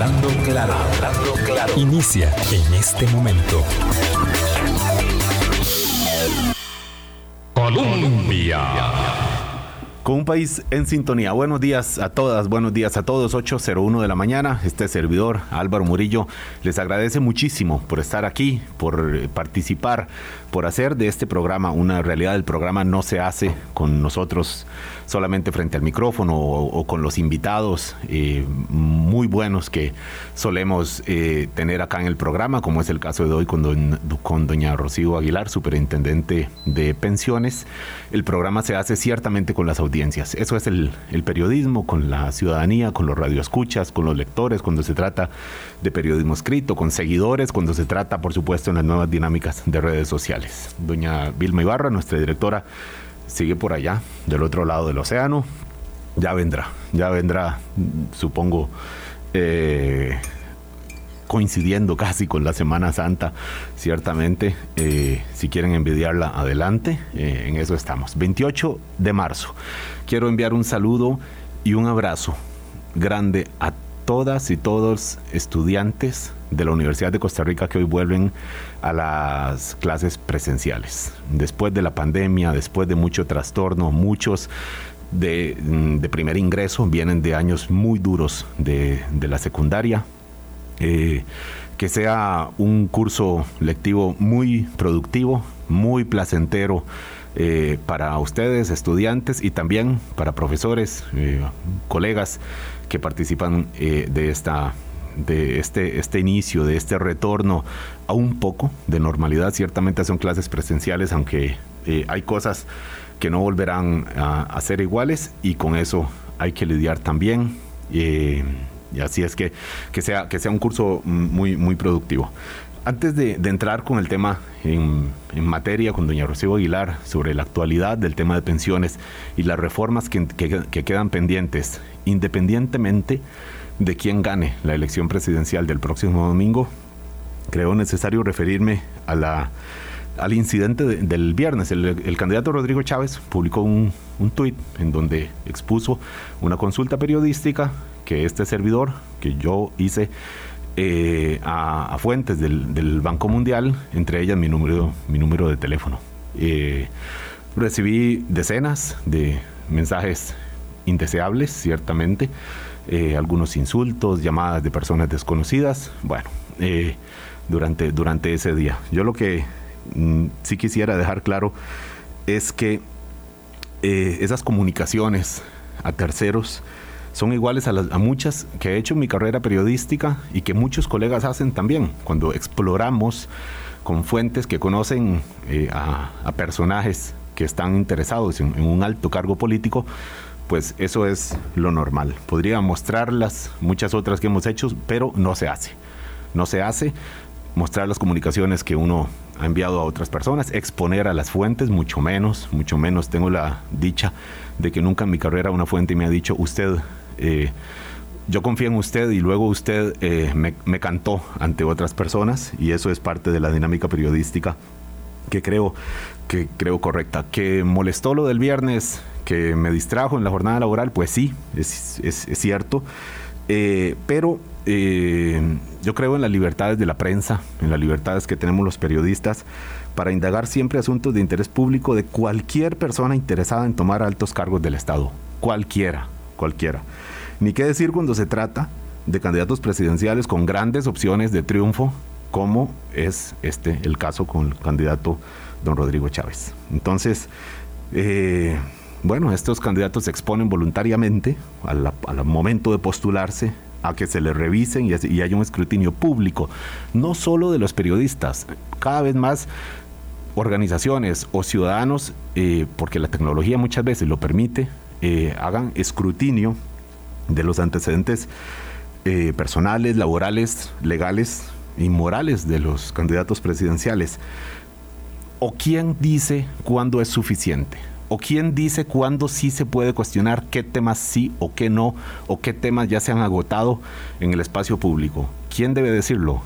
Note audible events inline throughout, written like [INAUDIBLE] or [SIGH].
Hablando claro, hablando claro. Inicia en este momento. Colombia. Con un país en sintonía. Buenos días a todas, buenos días a todos. 8.01 de la mañana. Este servidor, Álvaro Murillo, les agradece muchísimo por estar aquí, por participar, por hacer de este programa una realidad. El programa no se hace con nosotros solamente frente al micrófono o, con los invitados eh, muy buenos que solemos eh, tener acá en el programa, como es el caso de hoy con, con doña Rocío Aguilar, superintendente de pensiones. El programa se hace ciertamente con las Eso es el, el periodismo, con la ciudadanía, con los radioescuchas, con los lectores, cuando se trata de periodismo escrito, con seguidores, cuando se trata, por supuesto, en las nuevas dinámicas de redes sociales. Doña Vilma Ibarra, nuestra directora sigue por allá, del otro lado del océano. Ya vendrá, ya vendrá, supongo, eh, coincidiendo casi con la Semana Santa, ciertamente. Eh, si quieren envidiarla, adelante. Eh, en eso estamos. 28 de marzo. Quiero enviar un saludo y un abrazo grande a todas y todos estudiantes de la Universidad de Costa Rica que hoy vuelven a las clases presenciales. Después de la pandemia, después de mucho trastorno, muchos de, mm, primer ingreso vienen de años muy duros de, la secundaria. Eh, que sea un curso lectivo muy productivo, muy placentero eh, para ustedes, estudiantes, y también para profesores, eh, colegas que participan de esta de este, este inicio, de este retorno a un poco de normalidad. Ciertamente son clases presenciales, aunque hay cosas que no volverán a, ser iguales y con eso hay que lidiar también. Y así es que, que, sea, que sea un curso muy, muy productivo. Antes de, entrar con el tema en, materia con doña Rocío Aguilar sobre la actualidad del tema de pensiones y las reformas que, que quedan pendientes, independientemente de quién gane la elección presidencial del próximo domingo, creo necesario referirme a la, al incidente del viernes. El, candidato Rodrigo Chávez publicó un, un tuit en donde expuso una consulta periodística que este servidor, que yo hice eh, a, fuentes del, Banco Mundial, entre ellas mi número, mi número de teléfono. Eh, recibí decenas de mensajes indeseables, ciertamente, eh, algunos insultos, llamadas de personas desconocidas, bueno, eh, durante, durante ese día. Yo lo que mm, sí quisiera dejar claro es que esas comunicaciones a terceros son iguales a, las, a muchas que he hecho en mi carrera periodística y que muchos colegas hacen también cuando exploramos con fuentes que conocen a, personajes que están interesados en, un alto cargo político, pues eso es lo normal. Podría mostrarlas muchas otras que hemos hecho, pero no se hace. No se hace mostrar las comunicaciones que uno ha enviado a otras personas, exponer a las fuentes, mucho menos, mucho menos. Tengo la dicha de que nunca en mi carrera una fuente me ha dicho, usted, eh, yo confío en usted y luego usted eh, me, me cantó ante otras personas y eso es parte de la dinámica periodística que creo que creo correcta. Que molestó lo del viernes, que me distrajo en la jornada laboral, pues sí, es, cierto. Eh, pero eh, yo creo en las libertades de la prensa, en las libertades que tenemos los periodistas para indagar siempre asuntos de interés público de cualquier persona interesada en tomar altos cargos del Estado. Cualquiera, cualquiera. Ni qué decir cuando se trata de candidatos presidenciales con grandes opciones de triunfo, como es este el caso con el candidato don Rodrigo Chávez. Entonces, eh, bueno, estos candidatos se exponen voluntariamente al, momento de postularse a que se les revisen y, haya un escrutinio público, no solo de los periodistas, cada vez más organizaciones o ciudadanos, eh, porque la tecnología muchas veces lo permite, eh, hagan escrutinio de los antecedentes personales, laborales, legales y morales de los candidatos presidenciales. ¿O quién dice cuándo es suficiente? ¿O quién dice cuándo sí se puede cuestionar qué temas sí o qué no? ¿O qué temas ya se han agotado en el espacio público? ¿Quién debe decirlo?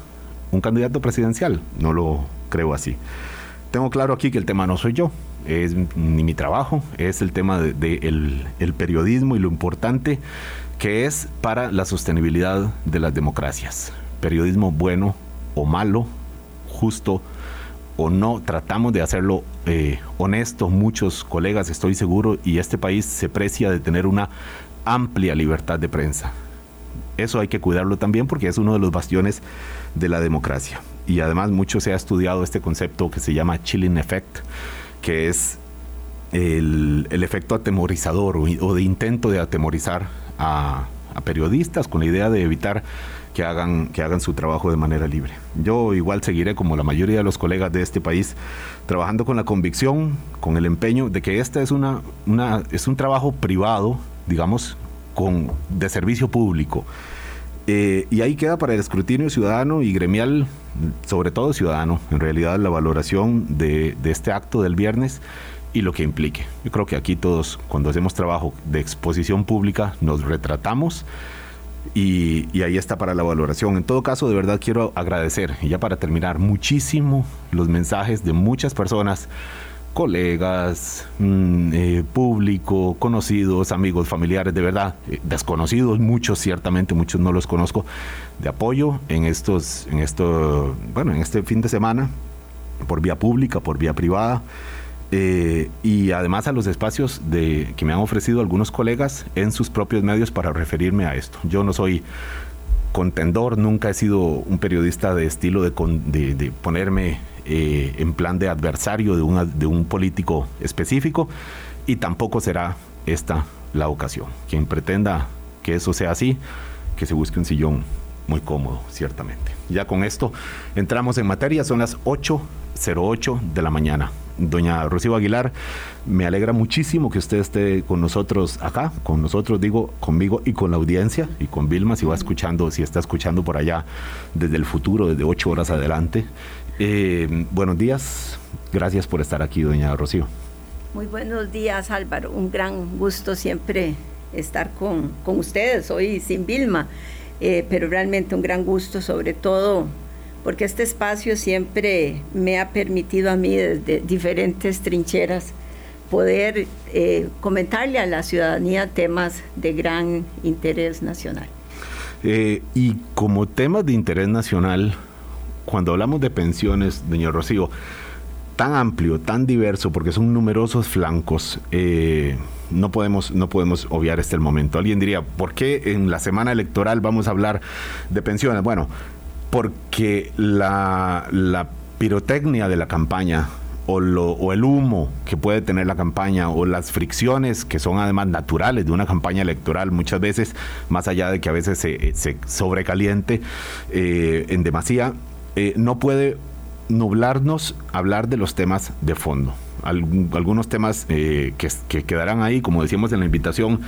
¿Un candidato presidencial? No lo creo así. Tengo claro aquí que el tema no soy yo, es ni mi trabajo, es el tema del de, periodismo y lo importante que es para la sostenibilidad de las democracias. Periodismo bueno o malo, justo o no, tratamos de hacerlo eh, honesto, muchos colegas estoy seguro, y este país se precia de tener una amplia libertad de prensa. Eso hay que cuidarlo también porque es uno de los bastiones de la democracia. Y además mucho se ha estudiado este concepto que se llama chilling effect, que es el, efecto atemorizador o, de intento de atemorizar a, periodistas con la idea de evitar que hagan, que hagan su trabajo de manera libre. Yo igual seguiré como la mayoría de los colegas de este país trabajando con la convicción, con el empeño de que este es, una, una, es un trabajo privado, digamos, con, de servicio público. Eh, y ahí queda para el escrutinio ciudadano y gremial, sobre todo ciudadano, en realidad la valoración de, de este acto del viernes y lo que implique. Yo creo que aquí todos, cuando hacemos trabajo de exposición pública, nos retratamos y, ahí está para la valoración. En todo caso, de verdad quiero agradecer, y ya para terminar, muchísimo los mensajes de muchas personas colegas, mm, eh, público, conocidos, amigos, familiares, de verdad, eh, desconocidos, muchos ciertamente, muchos no los conozco, de apoyo en estos, en esto, bueno, en este fin de semana, por vía pública, por vía privada. Eh, y además a los espacios de, que me han ofrecido algunos colegas en sus propios medios para referirme a esto. Yo no soy contendor, nunca he sido un periodista de estilo de, de, ponerme eh, en plan de adversario de, una, de un político específico y tampoco será esta la ocasión. Quien pretenda que eso sea así, que se busque un sillón muy cómodo, ciertamente. Ya con esto entramos en materia, son las 8.08 de la mañana doña Rocío Aguilar, me alegra muchísimo que usted esté con nosotros acá, con nosotros digo, conmigo y con la audiencia y con Vilma, si va escuchando, si está escuchando por allá desde el futuro, desde ocho horas adelante. Eh, buenos días, gracias por estar aquí, doña Rocío. Muy buenos días, Álvaro, un gran gusto siempre estar con, ustedes, hoy sin Vilma, eh, pero realmente un gran gusto, sobre todo porque este espacio siempre me ha permitido a mí desde diferentes trincheras poder eh, comentarle a la ciudadanía temas de gran interés nacional. Eh, y como temas de interés nacional, cuando hablamos de pensiones, doña Rocío, tan amplio, tan diverso, porque son numerosos flancos, eh, no, podemos, no podemos obviar este el momento. Alguien diría, ¿por qué en la semana electoral vamos a hablar de pensiones? Bueno, porque la, pirotecnia de la campaña o, o, el humo que puede tener la campaña o las fricciones que son además naturales de una campaña electoral muchas veces, más allá de que a veces se, sobrecaliente eh, en demasía, eh, no puede nublarnos hablar de los temas de fondo. algunos temas eh, que, quedarán ahí, como decíamos en la invitación,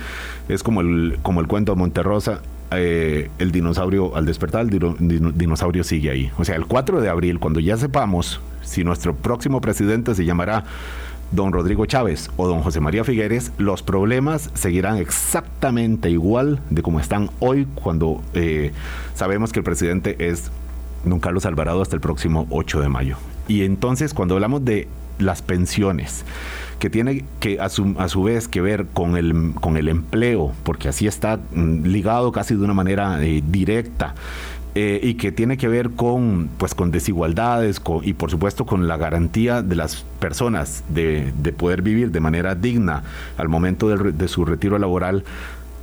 es como el, como el cuento de Monterrosa, eh, el dinosaurio, al despertar, el dinosaurio sigue ahí. O sea, el 4 de abril, cuando ya sepamos si nuestro próximo presidente se llamará don Rodrigo Chávez o don José María Figueres, los problemas seguirán exactamente igual de como están hoy cuando eh, sabemos que el presidente es don Carlos Alvarado hasta el próximo 8 de mayo. Y entonces cuando hablamos de las pensiones, que tiene que a su, a su vez que ver con el, con el empleo, porque así está mm, ligado casi de una manera eh, directa. Eh, y que tiene que ver con, pues, con desigualdades y por supuesto con la garantía de las personas de, de poder vivir de manera digna al momento de, de su retiro laboral,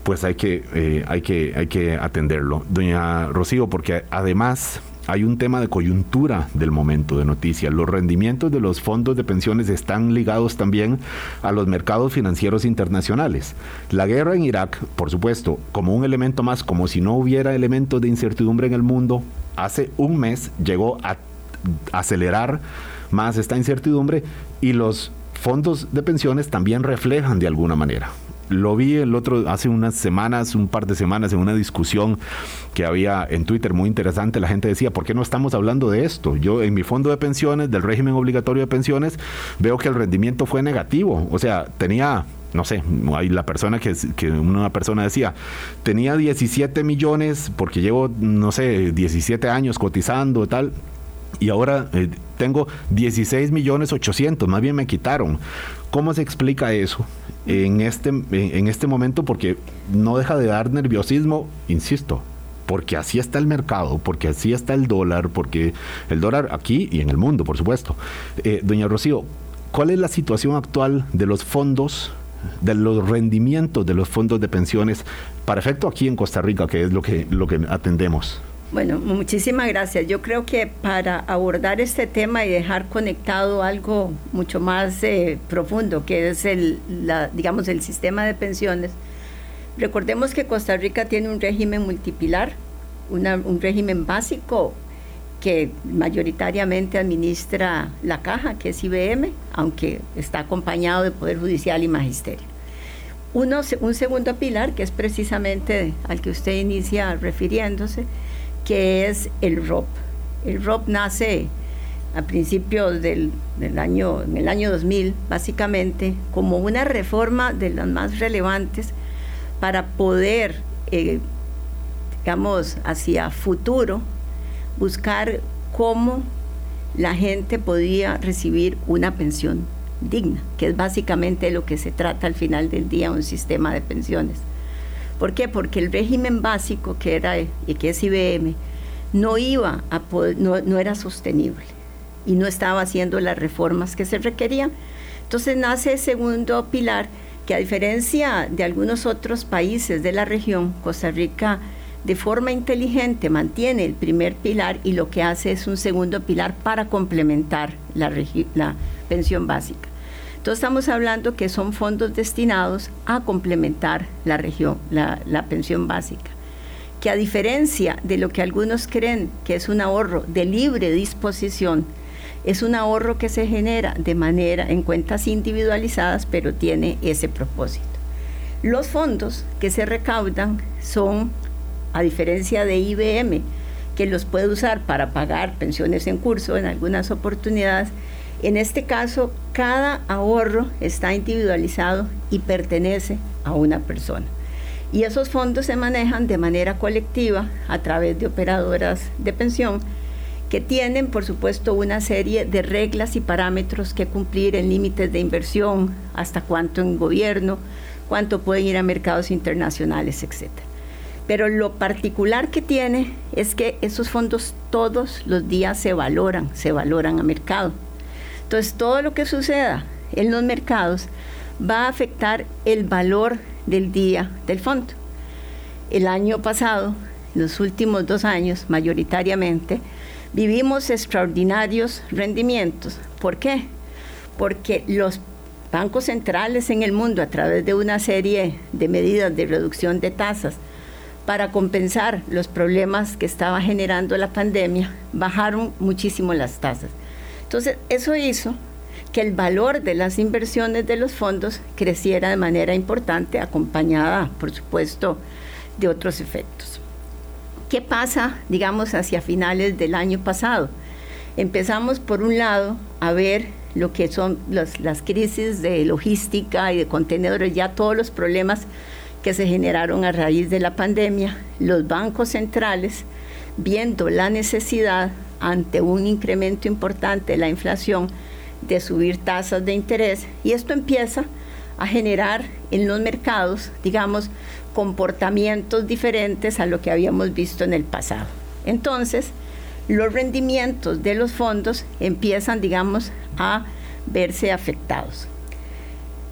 pues hay que, eh, hay, que, hay que atenderlo. Doña Rocío, porque además hay un tema de coyuntura del momento de noticias. Los rendimientos de los fondos de pensiones están ligados también a los mercados financieros internacionales. La guerra en Irak, por supuesto, como un elemento más, como si no hubiera elementos de incertidumbre en el mundo, hace un mes llegó a acelerar más esta incertidumbre y los fondos de pensiones también reflejan de alguna manera lo vi el otro, hace unas semanas, un par de semanas, en una discusión que había en Twitter muy interesante. La gente decía, ¿por qué no estamos hablando de esto? Yo en mi fondo de pensiones, del régimen obligatorio de pensiones, veo que el rendimiento fue negativo. O sea, tenía no sé, hay la persona que, que, una persona decía, tenía 17 millones porque llevo, no sé, 17 años cotizando tal, y ahora eh, tengo 16 millones 800, más bien me quitaron. ¿Cómo se explica eso? En este, en este momento porque no deja de dar nerviosismo, insisto, porque así está el mercado, porque así está el dólar, porque el dólar aquí y en el mundo, por supuesto. Eh, doña Rocío, ¿cuál es la situación actual de los fondos, de los rendimientos de los fondos de pensiones para efecto aquí en Costa Rica, que es lo que, lo que atendemos? Bueno, muchísimas gracias. Yo creo que para abordar este tema y dejar conectado algo mucho más eh, profundo, que es el, la, digamos, el sistema de pensiones, recordemos que Costa Rica tiene un régimen multipilar, un régimen básico que mayoritariamente administra la caja, que es IBM, aunque está acompañado de Poder Judicial y Magisterio. Uno, un segundo pilar, que es precisamente al que usted inicia refiriéndose, que es el ROP. El ROP nace a principios del, año, en el año 2000, básicamente, como una reforma de las más relevantes para poder, eh, digamos, hacia futuro, buscar cómo la gente podía recibir una pensión digna, que es básicamente lo que se trata al final del día, un sistema de pensiones. ¿Por qué? Porque el régimen básico que era y que es IBM no iba a no, era sostenible y no estaba haciendo las reformas que se requerían. Entonces nace el segundo pilar que a diferencia de algunos otros países de la región, Costa Rica de forma inteligente mantiene el primer pilar y lo que hace es un segundo pilar para complementar la pensión básica. Entonces estamos hablando que son fondos destinados a complementar la, región, la, pensión básica, que a diferencia de lo que algunos creen que es un ahorro de libre disposición, es un ahorro que se genera de manera en cuentas individualizadas, pero tiene ese propósito. Los fondos que se recaudan son, a diferencia de IBM, que los puede usar para pagar pensiones en curso en algunas oportunidades, en este caso, cada ahorro está individualizado y pertenece a una persona. Y esos fondos se manejan de manera colectiva a través de operadoras de pensión que tienen, por supuesto, una serie de reglas y parámetros que cumplir en límites de inversión, hasta cuánto en gobierno, cuánto pueden ir a mercados internacionales, etc. Pero lo particular que tiene es que esos fondos todos los días se valoran, se valoran a mercado. Entonces, todo lo que suceda en los mercados va a afectar el valor del día del fondo. El año pasado, los últimos dos años, mayoritariamente, vivimos extraordinarios rendimientos. ¿Por qué? Porque los bancos centrales en el mundo, a través de una serie de medidas de reducción de tasas, para compensar los problemas que estaba generando la pandemia, bajaron muchísimo las tasas. Entonces, eso hizo que el valor de las inversiones de los fondos creciera de manera importante, acompañada, por supuesto, de otros efectos. ¿Qué pasa, digamos, hacia finales del año pasado? Empezamos, por un lado, a ver lo que son las crisis de logística y de contenedores, ya todos los problemas que se generaron a raíz de la pandemia, los bancos centrales, viendo la necesidad ante un incremento importante de la inflación, de subir tasas de interés y esto empieza a generar en los mercados, digamos, comportamientos diferentes a lo que habíamos visto en el pasado. Entonces, los rendimientos de los fondos empiezan, digamos, a verse afectados.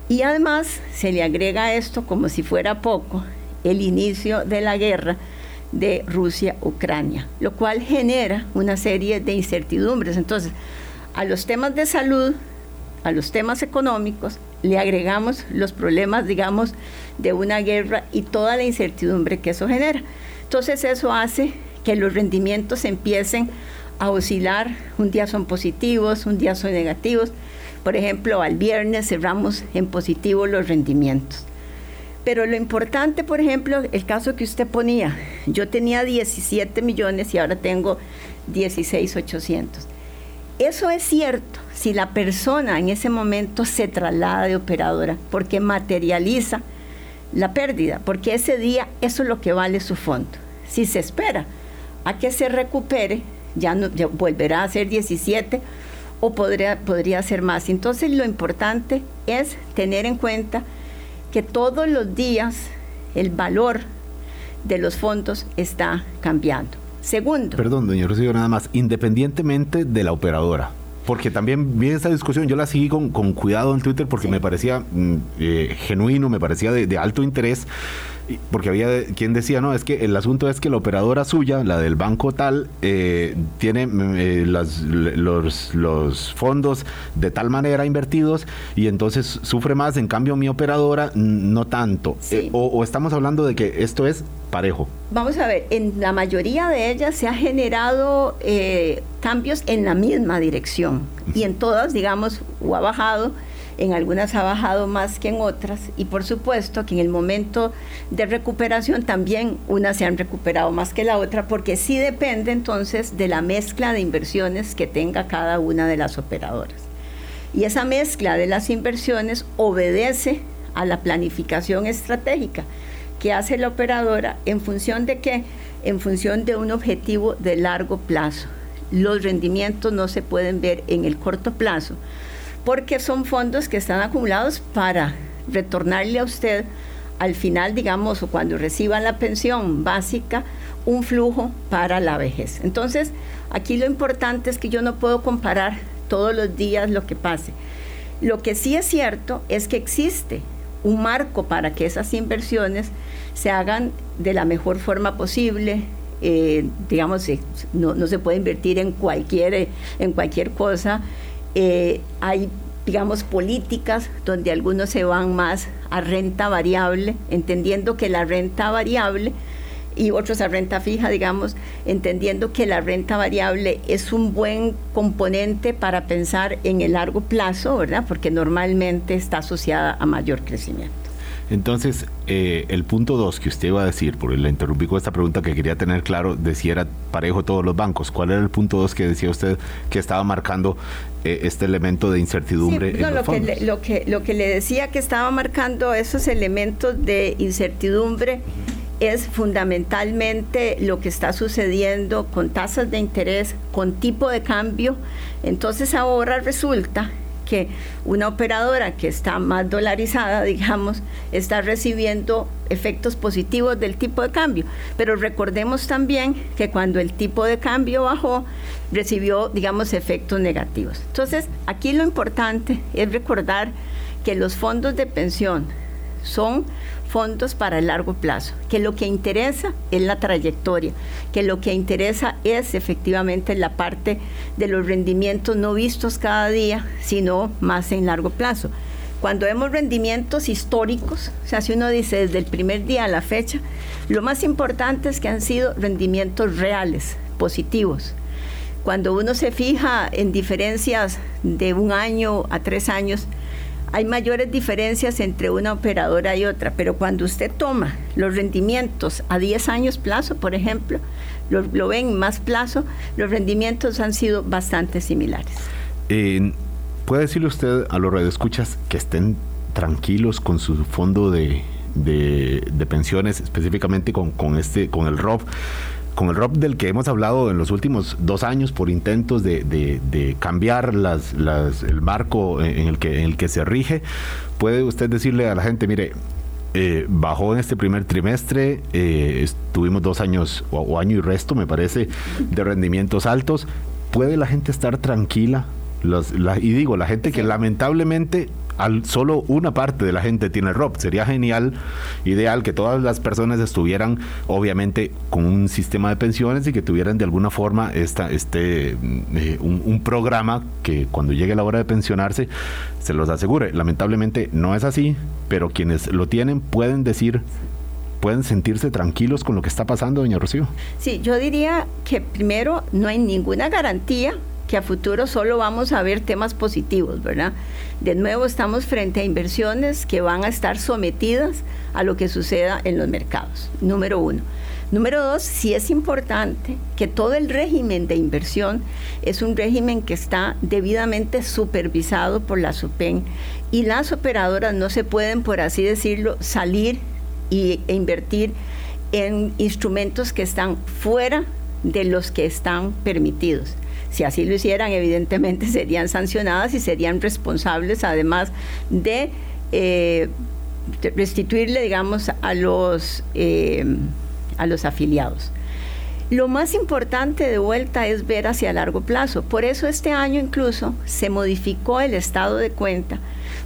Y además se le agrega esto, como si fuera poco, el inicio de la guerra de Rusia-Ucrania, lo cual genera una serie de incertidumbres. Entonces, a los temas de salud, a los temas económicos, le agregamos los problemas, digamos, de una guerra y toda la incertidumbre que eso genera. Entonces eso hace que los rendimientos empiecen a oscilar, un día son positivos, un día son negativos. Por ejemplo, al viernes cerramos en positivo los rendimientos. Pero lo importante, por ejemplo, el caso que usted ponía, yo tenía 17 millones y ahora tengo 16,800. Eso es cierto si la persona en ese momento se traslada de operadora, porque materializa la pérdida, porque ese día eso es lo que vale su fondo. Si se espera a que se recupere, ya, no, volverá a ser 17 o podría, podría ser más. Entonces lo importante es tener en cuenta que todos los días el valor de los fondos está cambiando. Segundo. Perdón, doña Rocío, nada más, independientemente de la operadora. Porque también vi esta discusión, yo la seguí con, cuidado en Twitter porque me parecía mm, eh, genuino, me parecía de alto interés porque había quien decía, no, es que el asunto es que la operadora suya, la del banco tal, eh, tiene mm, eh, los, los, fondos de tal manera invertidos y entonces sufre más, en cambio mi operadora no tanto. Eh, o, estamos hablando de que esto es parejo. Vamos a ver, en la mayoría de ellas se ha generado cambios en la misma dirección y en todas, digamos, o ha bajado en algunas ha bajado más que en otras y por supuesto que en el momento de recuperación también unas se han recuperado más que la otra porque sí depende entonces de la mezcla de inversiones que tenga cada una de las operadoras. Y esa mezcla de las inversiones obedece a la planificación estratégica que hace la operadora en función de qué? En función de un objetivo de largo plazo. Los rendimientos no se pueden ver en el corto plazo, porque son fondos que están acumulados para retornarle a usted al final, digamos, o cuando reciba la pensión básica, un flujo para la vejez. Entonces, aquí lo importante es que yo no puedo comparar todos los días lo que pase. Lo que sí es cierto es que existe un marco para que esas inversiones se hagan de la mejor forma posible. Eh, digamos, eh, no, no, se puede invertir en cualquier, en cualquier cosa eh, hay, digamos, políticas donde algunos se van más a renta variable, entendiendo que la renta variable y otros a renta fija, digamos, entendiendo que la renta variable es un buen componente para pensar en el largo plazo, ¿verdad? Porque normalmente está asociada a mayor crecimiento. Entonces, eh, el punto dos que usted iba a decir, porque le interrumpí con esta pregunta que quería tener claro, decía era parejo todos los bancos. ¿Cuál era el punto dos que decía usted que estaba marcando eh, este elemento de incertidumbre? en lo, Que le, lo, que, lo que le decía que estaba marcando esos elementos de incertidumbre es fundamentalmente lo que está sucediendo con tasas de interés, con tipo de cambio. Entonces ahora resulta que una operadora que está más dolarizada, [LAUGHS] digamos, está recibiendo efectos positivos del tipo de cambio. Pero recordemos también que cuando el tipo de cambio bajó, recibió, digamos, efectos negativos. Entonces, aquí lo importante es recordar que los fondos de pensión son fondos para el largo plazo, que lo que interesa es la trayectoria, que lo que interesa es efectivamente la parte de los rendimientos no vistos cada día, sino más en largo plazo. Cuando vemos rendimientos históricos, o sea, si uno dice desde el primer día a la fecha, lo más importante es que han sido rendimientos reales, positivos. Cuando uno se fija en diferencias de un año a tres años, hay mayores diferencias entre una operadora y otra, pero cuando usted toma los rendimientos a 10 años plazo, por ejemplo, lo, ven más plazo, los rendimientos han sido bastante similares. ¿Puede decirle usted a los radioescuchas que estén tranquilos con su fondo de, pensiones, específicamente con, con, este, con el ROB? Con el ROP del que hemos hablado en los últimos dos años por intentos de, cambiar las, el marco en el, que, en el que se rige, puede usted decirle a la gente, mire, eh, bajó en este primer trimestre, eh, tuvimos dos años o, año y resto, me parece, de rendimientos altos. ¿Puede la gente estar tranquila? y digo, la gente que lamentablemente solo una parte de la gente tiene ROP. Sería genial, ideal que todas las personas estuvieran, obviamente, con un sistema de pensiones y que tuvieran de alguna forma esta, este, mm, eh, un, programa que cuando llegue la hora de pensionarse se los asegure. Lamentablemente no es así, pero quienes lo tienen pueden decir pueden sentirse tranquilos con lo que está pasando, doña Rocío? Sí, yo diría que primero no hay ninguna garantía que a futuro solo vamos a ver temas positivos, ¿verdad? De nuevo estamos frente a inversiones que van a estar sometidas a lo que suceda en los mercados, número uno. Número dos, sí es importante que todo el régimen de inversión es un régimen que está debidamente supervisado por la SUPEN y las operadoras no se pueden, por así decirlo, salir y, e invertir en instrumentos que están fuera de los que están permitidos. Si así lo hicieran, evidentemente [LAUGHS] serían sancionadas y serían responsables, además de... Eh, restituirle, digamos, a los, eh, a los afiliados. Lo más importante de vuelta es ver hacia largo plazo. Por eso este año incluso se modificó el estado de cuenta,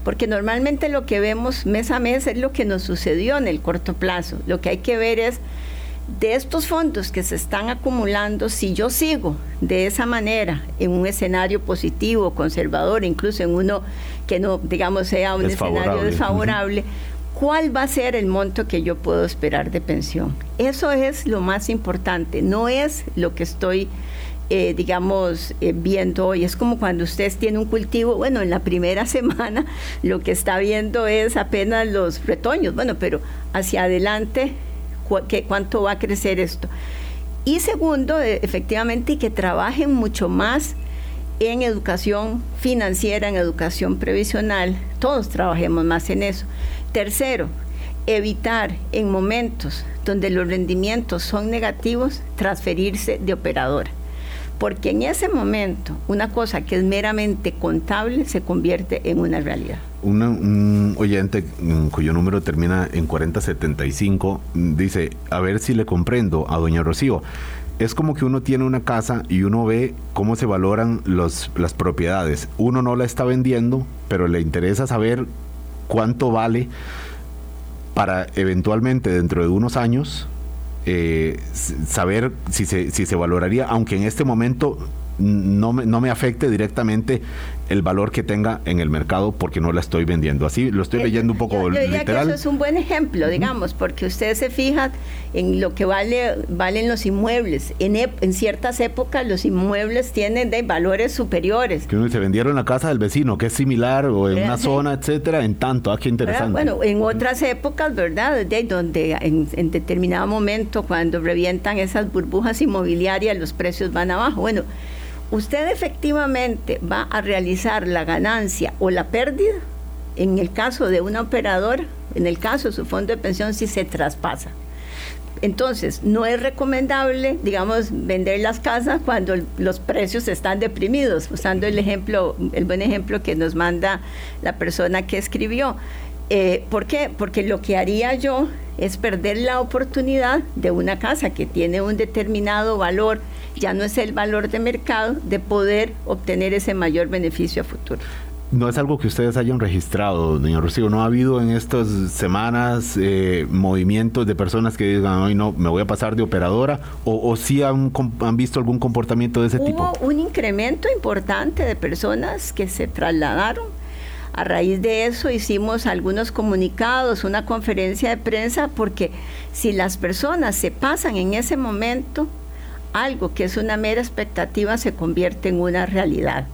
porque normalmente lo que vemos mes a mes es lo que nos sucedió en el corto plazo. Lo que hay que ver es de estos fondos que se están acumulando, si yo sigo de esa manera en un escenario positivo, conservador, incluso en uno que no, digamos, sea un escenario desfavorable, ¿cuál va a ser el monto que yo puedo esperar de pensión? Eso es lo más importante, no es lo que estoy... Eh, digamos, eh, viendo hoy. Es como cuando usted tiene un cultivo, bueno, en la primera [LAUGHS] semana lo que está viendo es apenas los retoños, bueno, pero hacia adelante cuánto va a crecer esto. Y segundo, e, efectivamente, que trabajen mucho más en educación financiera, en educación previsional, todos trabajemos más en eso. Tercero, evitar en momentos donde los rendimientos son negativos, transferirse de operadora. Porque en ese momento una cosa que es meramente contable se convierte en una realidad un oyente mm, cuyo número termina en 4075 dice, a ver si le comprendo a doña Rocío. Es como que uno tiene una casa y uno ve cómo se valoran las propiedades. Uno no la está vendiendo, pero le interesa saber cuánto vale para eventualmente dentro de unos años eh, saber si se, si se valoraría, aunque en este momento no me, no me afecte directamente el valor que tenga en el mercado porque no la estoy vendiendo. Así lo estoy eh, leyendo un poco yo, literal. eso es un buen ejemplo, digamos, porque ustedes se fijan en lo que vale valen los inmuebles. En, en ciertas épocas los inmuebles tienen de valores superiores. Que uno se vendieron la casa del vecino, que es similar o en una zona, etcétera, en tanto, ah, qué interesante. Bueno, en otras épocas, ¿verdad? De donde en, en determinado momento cuando revientan esas burbujas inmobiliarias los precios van abajo. Bueno, usted efectivamente va a realizar la ganancia o la pérdida en el caso de una operadora, en el caso de su fondo de pensión, si se traspasa. Entonces, no es recomendable, digamos, vender las casas cuando los precios están deprimidos, usando el ejemplo, el buen ejemplo que nos manda la persona que escribió. Eh, ¿Por qué? Porque lo que haría yo es perder la oportunidad de una casa que tiene un determinado valor ya no es el valor de mercado de poder obtener ese mayor beneficio a futuro. No es algo que ustedes hayan registrado, doña Rocío. ¿No ha habido en estas semanas eh, movimientos de personas que digan, hoy no, me voy a pasar de operadora? ¿O, o sí han, han, visto algún comportamiento de ese tipo? Hubo un incremento importante de personas que se trasladaron. A raíz de eso hicimos algunos comunicados, una conferencia de prensa, porque si las personas se pasan en ese momento, algo que es una mera expectativa se convierte en una realidad.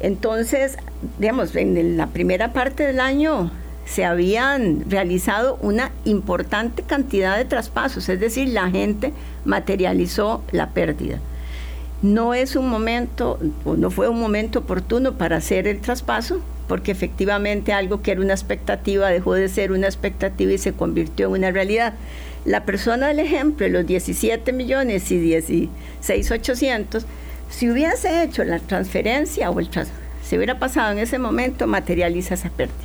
Entonces, digamos, en la primera parte del año se habían realizado una importante cantidad de traspasos, es decir, la gente materializó la pérdida. No es un momento, o no fue un momento oportuno para hacer el traspaso, porque efectivamente algo que era una expectativa dejó de ser una expectativa y se convirtió en una realidad. La persona del ejemplo, los 17 millones y 16 800, si hubiese hecho la transferencia o el se hubiera pasado en ese momento, materializa esa pérdida.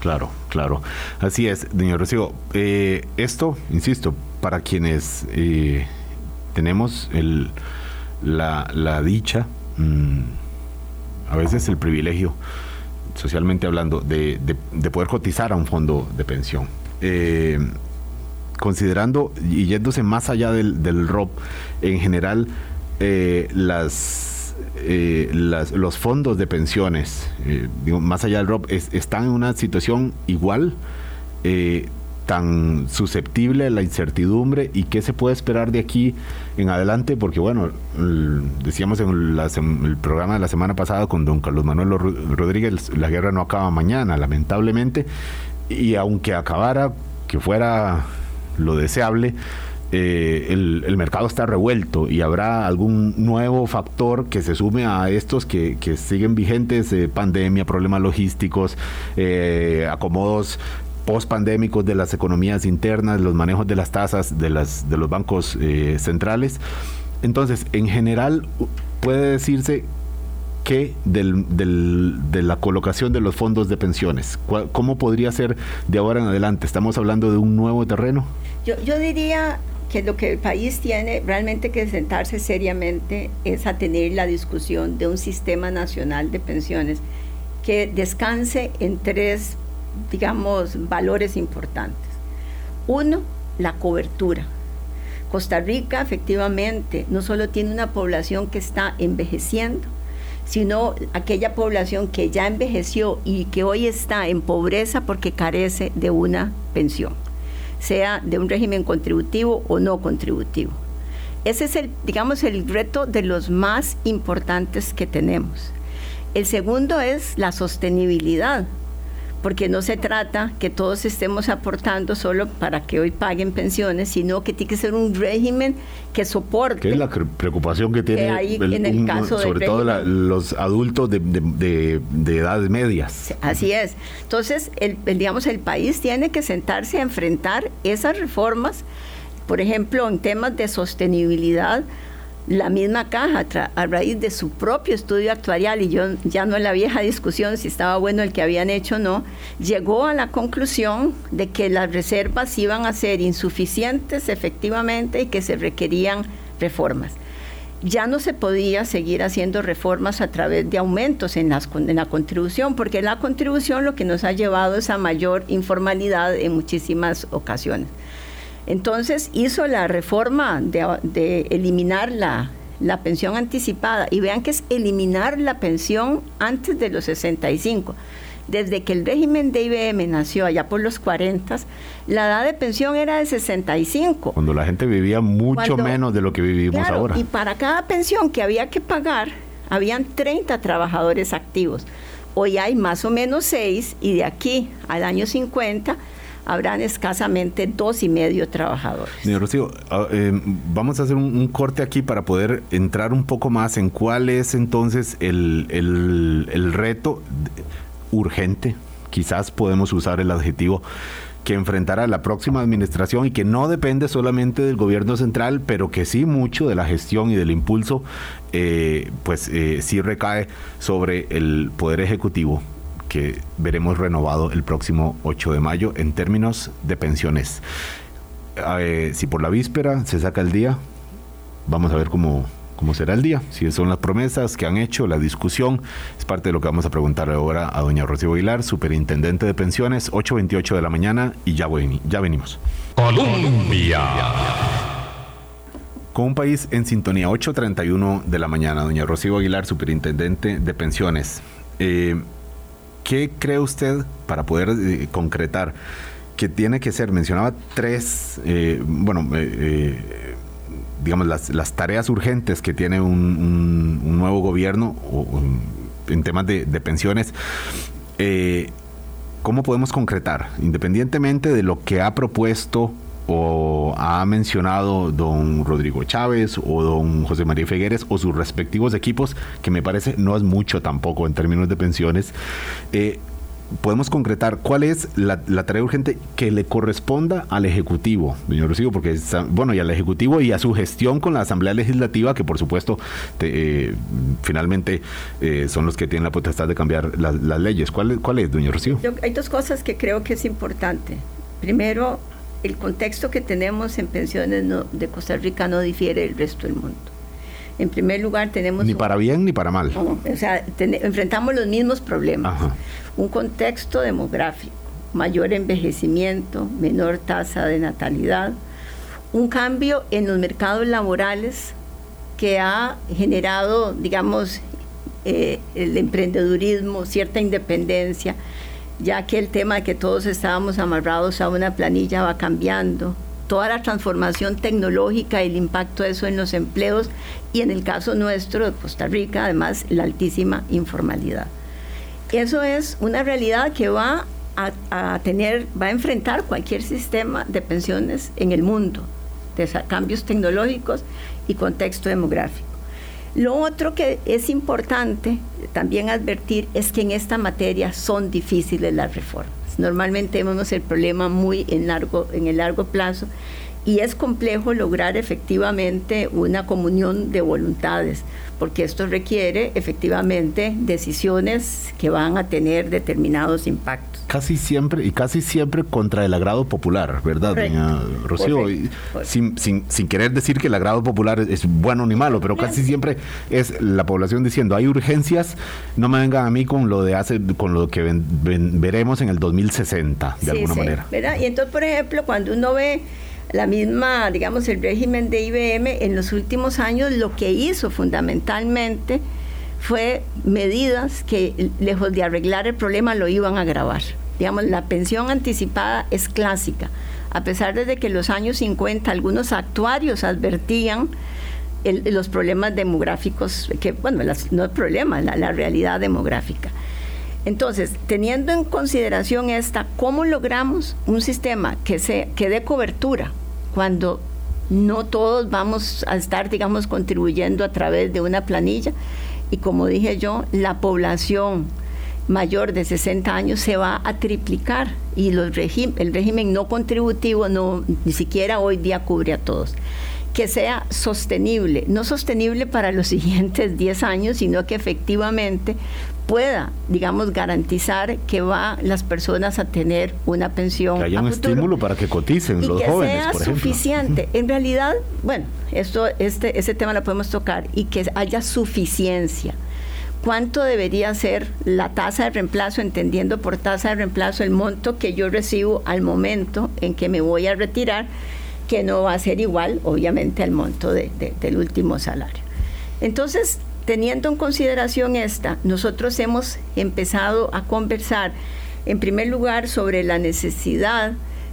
Claro, claro. Así es, señor Recibo. Eh, esto, insisto, para quienes eh, tenemos el, la, dicha, mm, a veces el privilegio, socialmente hablando, de, poder cotizar a un fondo de pensión. Eh, considerando y yéndose más allá del, del ROP, en general, eh, las, eh, las, los fondos de pensiones, eh, más allá del ROP, están en una situación igual, tan susceptible a la incertidumbre y qué se puede esperar de aquí en adelante, porque bueno, decíamos en, en, el programa de la semana pasada con don Carlos Manuel Rodríguez, la guerra no acaba mañana, lamentablemente, y aunque acabara, que fuera lo deseable, eh, el, mercado está revuelto y habrá algún nuevo factor que se sume a estos que, siguen vigentes, eh, pandemia, problemas logísticos, eh, acomodos post-pandémicos de las economías internas, los manejos de las tasas de, las, de los bancos centrales. Entonces, en general, puede decirse qué de la colocación de los fondos de pensiones? ¿Cómo podría ser de ahora en adelante? ¿Estamos hablando de un nuevo terreno? Yo, yo diría que lo que el país tiene realmente que sentarse seriamente es a tener la discusión de un sistema nacional de pensiones que descanse en tres, digamos, valores importantes. Uno, la cobertura. Costa Rica efectivamente no solo tiene una población que está envejeciendo, sino aquella población que ya envejeció y que hoy está en pobreza porque carece de una pensión sea de un régimen contributivo o no contributivo. Ese es el, digamos, el reto de los más importantes que tenemos. El segundo es la sostenibilidad porque no se trata que todos estemos aportando solo para que hoy paguen pensiones, sino que tiene que ser un régimen que soporte. Que es la preocupación que tiene en el caso sobre todo los adultos de, de, edades medias. Así es. Entonces, el, digamos, el país tiene que sentarse a enfrentar esas reformas, por ejemplo, en temas de sostenibilidad la misma caja a raíz de su propio estudio actuarial y ya no en la vieja discusión si estaba bueno el que habían hecho o no, llegó a la conclusión de que las reservas iban a ser insuficientes efectivamente y que se requerían reformas. Ya no se podía seguir haciendo reformas a través de aumentos en la contribución, porque la contribución lo que nos ha llevado es a mayor informalidad en muchísimas ocasiones. Entonces hizo la reforma de, eliminar la, pensión anticipada y vean que es eliminar la pensión antes de los 65. Desde que el régimen de IBM nació allá por los 40, la edad de pensión era de 65. Cuando la gente vivía mucho menos de lo que vivimos ahora. Y para cada pensión que había que pagar, habían 30 trabajadores activos. Hoy hay más o menos 6 y de aquí al año 50 habrán escasamente dos y medio trabajadores. Señor Rocío, ah, eh, vamos a hacer un, corte aquí para poder entrar un poco más en cuál es entonces el, el reto urgente, quizás podemos usar el adjetivo que enfrentará la próxima administración y que no depende solamente del gobierno central, pero que sí mucho de la gestión y del impulso, eh, pues eh, sí recae sobre el Poder Ejecutivo que veremos renovado el próximo 8 de mayo en términos de pensiones. Eh, si por la víspera se saca el día, vamos a ver cómo, cómo será el día, si son las promesas que han hecho, la discusión, es parte de lo que vamos a preguntar ahora a doña Rocío Aguilar, superintendente de pensiones, 8.28 de la mañana y ya, ya venimos. Colombia. Con un país en sintonía, 8.31 de la mañana, doña Rocío Aguilar, superintendente de pensiones. Eh, ¿Qué cree usted para poder eh, concretar que tiene que ser? Mencionaba tres, eh, bueno, eh, digamos, las, tareas urgentes que tiene un, nuevo gobierno en temas de pensiones. ¿Cómo podemos concretar? Independientemente de lo que ha propuesto o ha mencionado don Rodrigo Chávez o don José María Figueres o sus respectivos equipos, que me parece no es mucho tampoco en términos de pensiones, eh, podemos concretar cuál es la, tarea urgente que le corresponda al Ejecutivo, señor Rocío, porque bueno, y al Ejecutivo y a su gestión con la Asamblea Legislativa, que por supuesto eh, finalmente eh, son los que tienen la potestad de cambiar las leyes. ¿Cuál, ¿Cuál es, doña Rocío? hay dos cosas que creo que es importante. Primero, el contexto que tenemos en pensiones de Costa Rica no difiere del resto del mundo. En primer lugar, tenemos... Ni para bien ni para mal. o sea, enfrentamos los mismos problemas. Un contexto demográfico, mayor envejecimiento, menor tasa de natalidad, un cambio en los mercados laborales que ha generado, digamos, eh, el emprendedurismo, cierta independencia, ya que el tema de que todos estábamos amarrados a una planilla va cambiando. Toda la transformación tecnológica y el impacto de eso en los empleos y en el caso nuestro de Costa Rica, además, la altísima informalidad. Eso es una realidad que va a, tener, va a enfrentar cualquier sistema de pensiones en el mundo, de cambios tecnológicos y contexto demográfico. Lo otro que es importante también advertir es que en esta materia son difíciles las reformas. Normalmente vemos el problema muy en, largo, en el largo plazo y es complejo lograr efectivamente una comunión de voluntades, porque esto requiere efectivamente decisiones que van a tener determinados impactos. Casi siempre, y casi siempre contra el agrado popular, ¿verdad, doña Rocío? Sin, sin, sin, querer decir que el agrado popular es bueno ni malo, pero casi siempre es la población diciendo, hay urgencias, no me vengan a mí con lo de hace, con lo que veremos en el 2060, de alguna manera. ¿verdad? Y entonces, por ejemplo, cuando uno ve la misma, digamos, el régimen de IBM en los últimos años lo que hizo fundamentalmente fue medidas que lejos de arreglar el problema lo iban a agravar. Digamos, la pensión anticipada es clásica, a pesar de que en los años 50 algunos actuarios advertían los problemas demográficos, que bueno, no es problema, la, realidad demográfica. Entonces, teniendo en consideración esta, ¿cómo logramos un sistema que, se, que dé cobertura cuando no todos vamos a estar, digamos, contribuyendo a través de una planilla. Y como dije yo, la población mayor de 60 años se va a triplicar y los el régimen no contributivo no, ni siquiera hoy día cubre a todos que sea sostenible, no sostenible para los [LAUGHS] siguientes 10 años, sino que efectivamente pueda, digamos, garantizar que va las personas a tener una pensión. Que haya un estímulo para que coticen y los que jóvenes, sea suficiente. En realidad, bueno, esto, este, ese tema lo podemos tocar y que haya suficiencia. ¿Cuánto debería ser la tasa de reemplazo, entendiendo por tasa de reemplazo el monto que yo recibo al momento en que me voy a retirar, que no va a ser igual, obviamente, al monto del último salario? Entonces, Teniendo en consideración esta, nosotros hemos empezado a conversar, en primer lugar, sobre la necesidad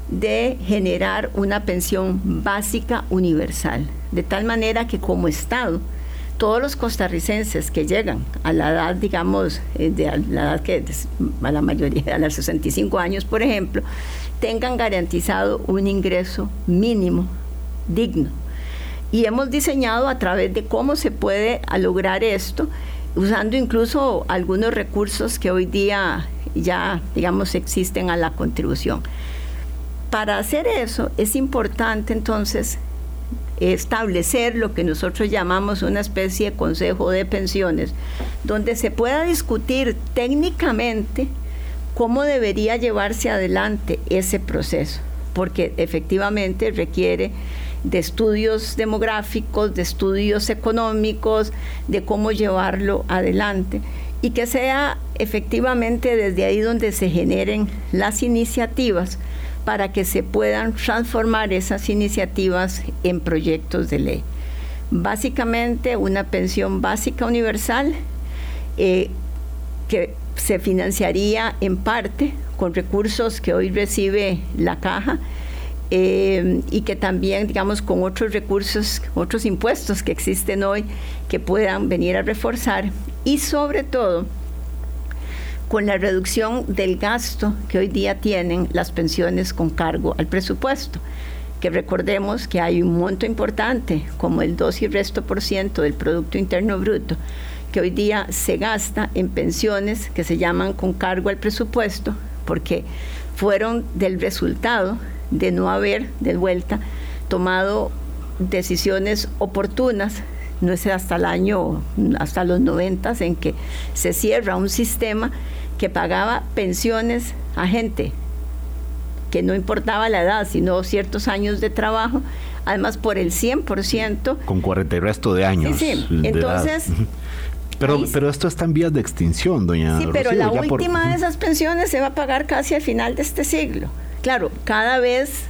de generar una pensión básica universal, de tal manera que como Estado, todos los costarricenses que llegan a la edad, digamos, eh, de la edad que a la mayoría, a los 65 años, por ejemplo, tengan garantizado un ingreso mínimo digno y hemos diseñado a través de cómo se puede lograr esto, usando incluso algunos recursos que hoy día ya, digamos, existen a la contribución. Para hacer eso es importante entonces establecer lo que nosotros llamamos una especie de consejo de pensiones, donde se pueda discutir técnicamente cómo debería llevarse adelante ese proceso, porque efectivamente requiere de estudios demográficos, de estudios económicos, de cómo llevarlo adelante y que sea efectivamente desde ahí donde se generen las iniciativas para que se puedan transformar esas iniciativas en proyectos de ley. Básicamente una pensión básica universal eh, que se financiaría en parte con recursos que hoy recibe la caja, eh, y que también, digamos, con otros recursos, otros impuestos que existen hoy, que puedan venir a reforzar. Y sobre todo con la reducción del gasto que hoy día tienen las pensiones con cargo al presupuesto. Que recordemos que hay un monto importante, como el 2 y resto por ciento del Producto Interno Bruto, que hoy día se gasta en pensiones que se llaman con cargo al presupuesto, porque fueron del resultado de no haber de vuelta tomado decisiones oportunas no es hasta el año, hasta los noventas en que se cierra un sistema que pagaba pensiones a gente que no importaba la edad, sino ciertos años de trabajo, además por el 100%. Con 40 y resto de años. Sí, sí. Entonces... Pero, pero esto está en vías de extinción, doña. Sí, pero la última de esas pensiones se va a pagar casi al final de este siglo. Claro, cada vez,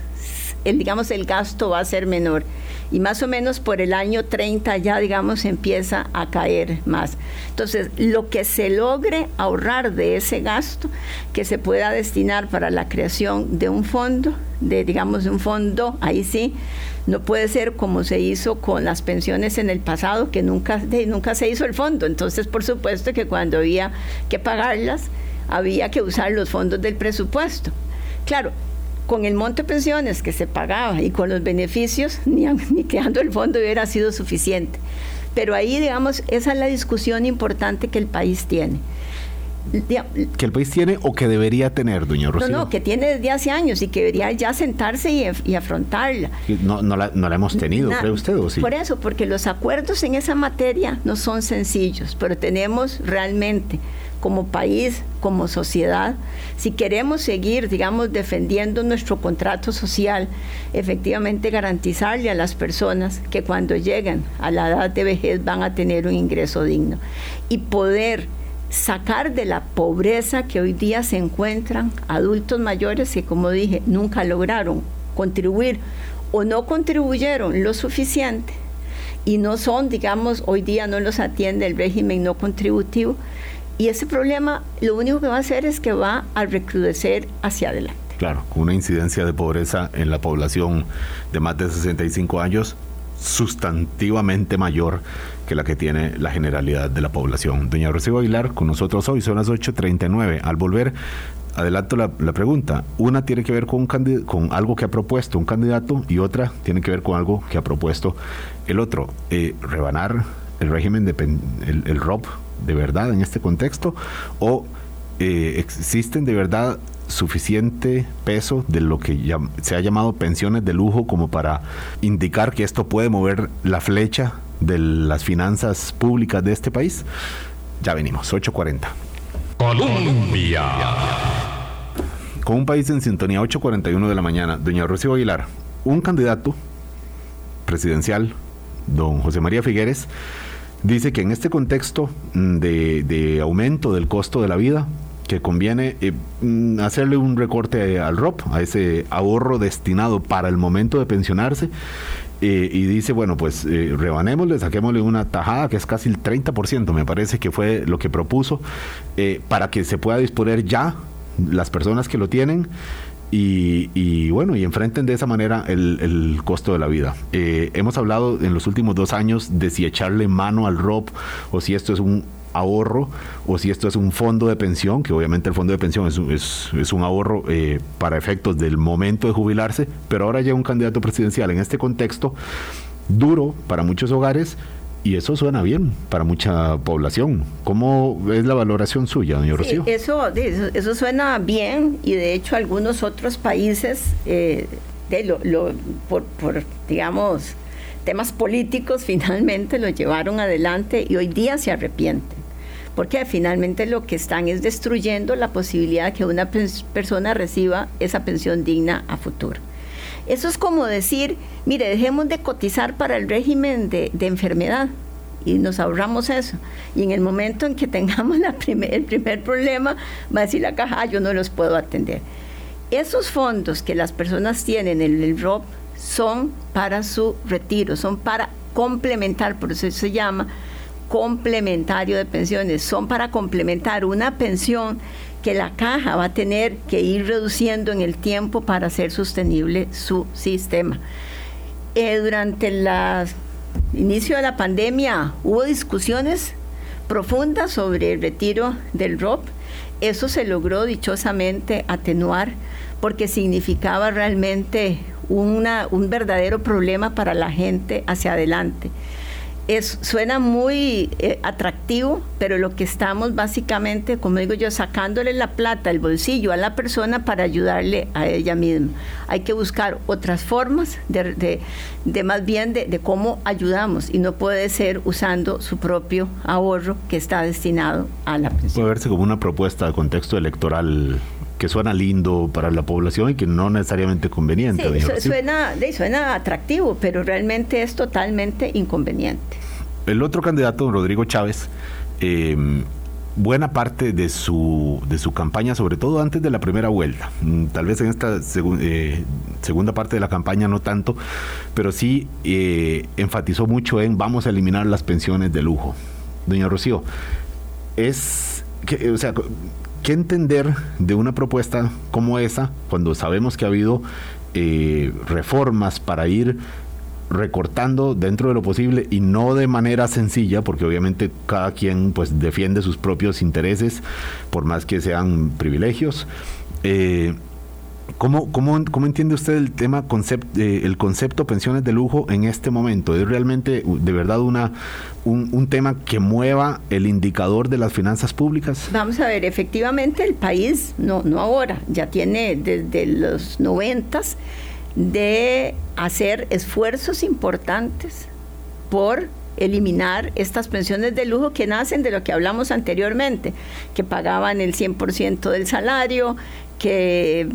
el, digamos, el gasto va a ser menor y más o menos por el año 30 ya, digamos, empieza a caer más. Entonces, lo que se logre ahorrar de ese gasto, que se pueda destinar para la creación de un fondo, de, digamos, de un fondo, ahí sí, no puede ser como se hizo con las pensiones en el pasado, que nunca, nunca se hizo el fondo. Entonces, por supuesto que cuando había que pagarlas, había que usar los fondos del presupuesto. Claro, con el monto de pensiones que se pagaba y con los beneficios, [LAUGHS] ni, ni creando el fondo hubiera sido suficiente. Pero ahí, digamos, esa es la discusión importante que el país tiene. que el país tiene o que debería tener, doña Rocío. No, no, que tiene desde hace años y que debería ya sentarse y, afrontarla. No, no, la, no, la, hemos tenido, ¿cree usted? ¿o sí? Por eso, porque los acuerdos en esa materia no son sencillos, pero tenemos realmente como país, como sociedad, si queremos seguir, digamos, defendiendo nuestro contrato social, efectivamente garantizarle a las personas que cuando lleguen a la edad de vejez van a tener un ingreso digno y poder sacar de la pobreza que hoy día se encuentran adultos mayores que, como dije, nunca lograron contribuir o no contribuyeron lo suficiente y no son, digamos, hoy día no los atiende el régimen no contributivo. Y ese problema lo único que va a hacer es que va a recrudecer hacia adelante. Claro, con una incidencia de pobreza en la población de más de 65 años sustantivamente mayor que la que tiene la generalidad de la población. Doña Rocío Aguilar, con nosotros hoy, son las 8.39. Al volver, adelanto la, pregunta. Una tiene que ver con, un con algo que ha propuesto un candidato y otra tiene que ver con algo que ha propuesto el otro. Eh, rebanar el régimen de el, el ROP de verdad en este contexto o eh, existen de verdad suficiente peso de lo que se ha llamado pensiones de lujo como para indicar que esto puede mover la flecha de las finanzas públicas de este país? Ya venimos, 8.40. Colombia. Con un país en sintonía, 8.41 de la mañana, doña Rocío Aguilar, un candidato presidencial, don José María Figueres, dice que en este contexto de, de aumento del costo de la vida, que conviene eh, mm, hacerle un recorte al ROP, a ese ahorro destinado para el momento de pensionarse. Eh, y dice, bueno, pues eh, rebanémosle, saquémosle una tajada que es casi el 30%, me parece que fue lo que propuso, para que se pueda disponer ya las personas que lo tienen. Y, bueno, y enfrenten de esa manera el, costo de la vida. hemos hablado en los últimos dos años de si echarle mano al ROP o si esto es un ahorro o si esto es un fondo de pensión, que obviamente el fondo de pensión es, es, un ahorro eh, para efectos del momento de jubilarse, pero ahora llega un candidato presidencial en este contexto duro para muchos hogares y eso suena bien para mucha población. ¿Cómo es la valoración suya, doña Rocío? eso, eso suena bien y de hecho algunos otros países, eh, de lo, por, por, digamos, temas políticos [LAUGHS] finalmente lo llevaron adelante y hoy día se arrepienten porque finalmente lo que están es destruyendo la posibilidad de que una persona reciba esa pensión digna a futuro. Eso es como decir, mire, dejemos de cotizar para el régimen de, enfermedad y nos ahorramos eso. Y en el momento en que tengamos la el primer problema, va a decir la caja, ah, yo no los puedo atender. Esos fondos que las personas tienen en el ROP son para su retiro, son para complementar, por eso se llama complementario de pensiones, son para complementar una pensión que la caja va a tener que ir reduciendo en el tiempo para hacer sostenible su sistema. Eh, durante el inicio de la pandemia hubo discusiones profundas sobre el retiro del ROP. Eso se logró dichosamente atenuar porque significaba realmente un verdadero problema para la gente hacia adelante es, suena muy eh, atractivo, pero lo que estamos básicamente, como digo yo, sacándole la plata el bolsillo a la persona para ayudarle a ella misma. Hay que buscar otras formas de, de, más bien de, de, cómo ayudamos y no puede ser usando su propio ahorro que está destinado a la pensión. Puede verse como una propuesta de contexto electoral que suena lindo para la población y que no necesariamente conveniente. Sí, suena, suena atractivo, pero realmente es totalmente inconveniente. El otro candidato, Rodrigo Chávez, eh, buena parte de su, de su campaña, sobre todo antes de la primera vuelta, mm, tal vez en esta eh, segunda parte de la campaña no tanto, pero sí eh, enfatizó mucho en vamos a eliminar las pensiones de lujo. Doña Rocío, es que, o sea, ¿Qué entender de una propuesta como esa cuando sabemos que ha habido eh, reformas para ir recortando dentro de lo posible y no de manera sencilla, porque obviamente cada quien pues defiende sus propios intereses, por más que sean privilegios. Eh, ¿Cómo, cómo, cómo entiende usted el tema concept, eh, el concepto pensiones de lujo en este momento? ¿Es realmente de verdad una, un, un, tema que mueva el indicador de las finanzas públicas? Vamos a ver, efectivamente el país, no, no ahora, ya tiene desde los noventas de hacer esfuerzos importantes por eliminar estas pensiones de lujo que nacen de lo que hablamos anteriormente, que pagaban el 100% del salario, que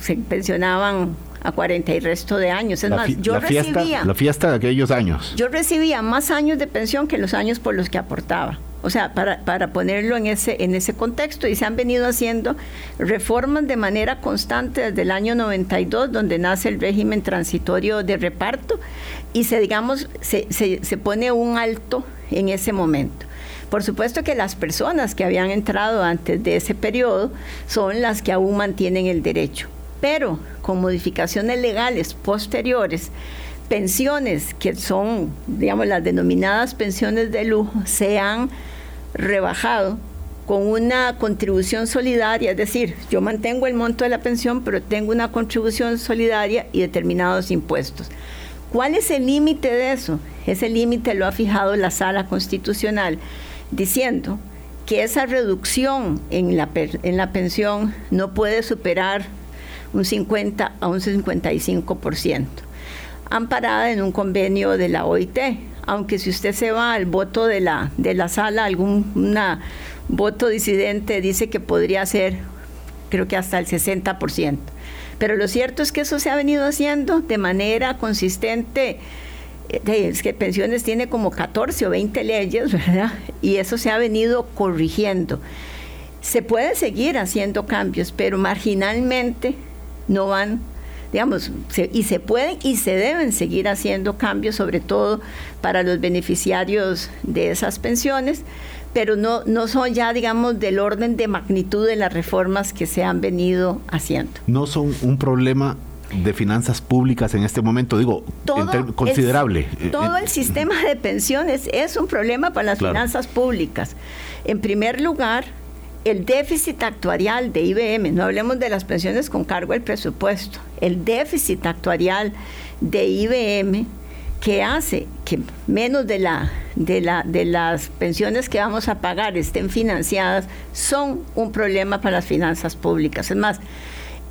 se pensionaban a 40 y resto de años. Es más, yo recibía... La fiesta de aquellos años. Yo recibía más años de pensión que los años por los que aportaba. O sea, para, para, ponerlo en ese, en ese contexto, y se han venido haciendo reformas de manera constante desde el año 92, donde nace el régimen transitorio de reparto, y se, digamos, se, se, se pone un alto en ese momento. Por supuesto que las personas que habían entrado antes de ese periodo son las que aún mantienen el derecho, pero con modificaciones legales posteriores, pensiones que son, digamos, las denominadas pensiones de lujo, se han rebajado con una contribución solidaria, es decir, yo mantengo el monto de la pensión, pero tengo una contribución solidaria y determinados impuestos. ¿Cuál es el límite de eso? Ese límite lo ha fijado la Sala Constitucional diciendo que esa reducción en la, en la pensión no puede superar un 50 a un 55%, amparada en un convenio de la OIT, aunque si usted se va al voto de la, de la sala, algún voto disidente dice que podría ser, creo que hasta el 60%. Pero lo cierto es que eso se ha venido haciendo de manera consistente. Eh, es que pensiones tiene como 14 o 20 leyes, ¿verdad? Y eso se ha venido corrigiendo. Se puede seguir haciendo cambios, pero marginalmente no van digamos, y se pueden y se deben seguir haciendo cambios, sobre todo para los beneficiarios de esas pensiones, pero no, no son ya, digamos, del orden de magnitud de las reformas que se han venido haciendo. No son un problema de finanzas públicas en este momento, digo, considerable. todo el sistema de pensiones es un problema para las finanzas públicas. En primer lugar, el déficit actuarial de IBM, no hablemos de las pensiones con cargo al presupuesto, el déficit actuarial de IBM que hace que menos de, la, de, la, de las pensiones que vamos a pagar estén financiadas son un problema para las finanzas públicas. Es más,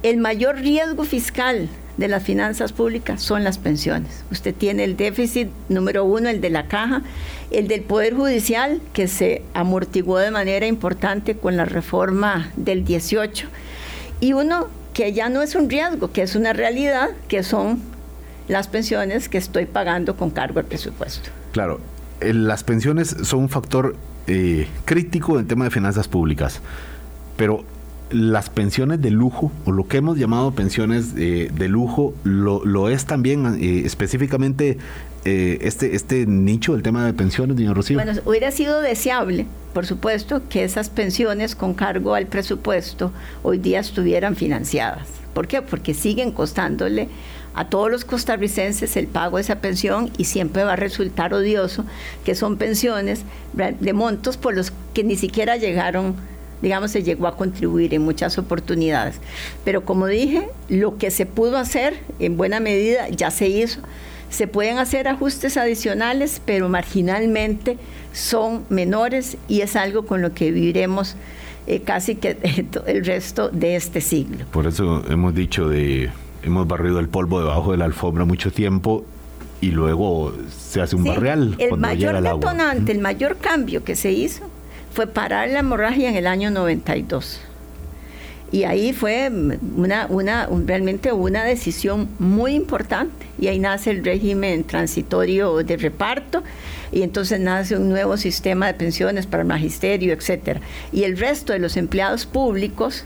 el mayor riesgo fiscal de las finanzas públicas son las pensiones. Usted tiene el déficit número uno, el de la caja, el del Poder Judicial, que se amortiguó de manera importante con la reforma del 18, y uno que ya no es un riesgo, que es una realidad, que son las pensiones que estoy pagando con cargo al presupuesto. Claro, las pensiones son un factor eh, crítico en tema de finanzas públicas, pero las pensiones de lujo, o lo que hemos llamado pensiones eh, de lujo, lo, es también eh, específicamente eh, este, este nicho del tema de pensiones, doña Rocío. Bueno, hubiera sido deseable, por supuesto, que esas pensiones con cargo al presupuesto hoy día estuvieran financiadas. ¿Por qué? Porque siguen costándole a todos los costarricenses el pago de esa pensión y siempre va a resultar odioso que son pensiones de montos por los que ni siquiera llegaron digamos, se llegó a contribuir en muchas oportunidades. Pero como dije, lo que se pudo hacer en buena medida ya se hizo. Se pueden hacer ajustes adicionales, pero marginalmente son menores y es algo con lo que viviremos eh, casi que [LAUGHS] el resto de este siglo. Por eso hemos dicho de, hemos barrido el polvo debajo de la alfombra mucho tiempo y luego se hace un barrial. El mayor detonante, el mayor cambio que se hizo fue parar la hemorragia en el año 92. Y ahí fue una, realmente una decisión muy importante. Y ahí nace el régimen transitorio de reparto y entonces nace un nuevo sistema de pensiones para el magisterio, etcétera. Y el resto de los empleados públicos,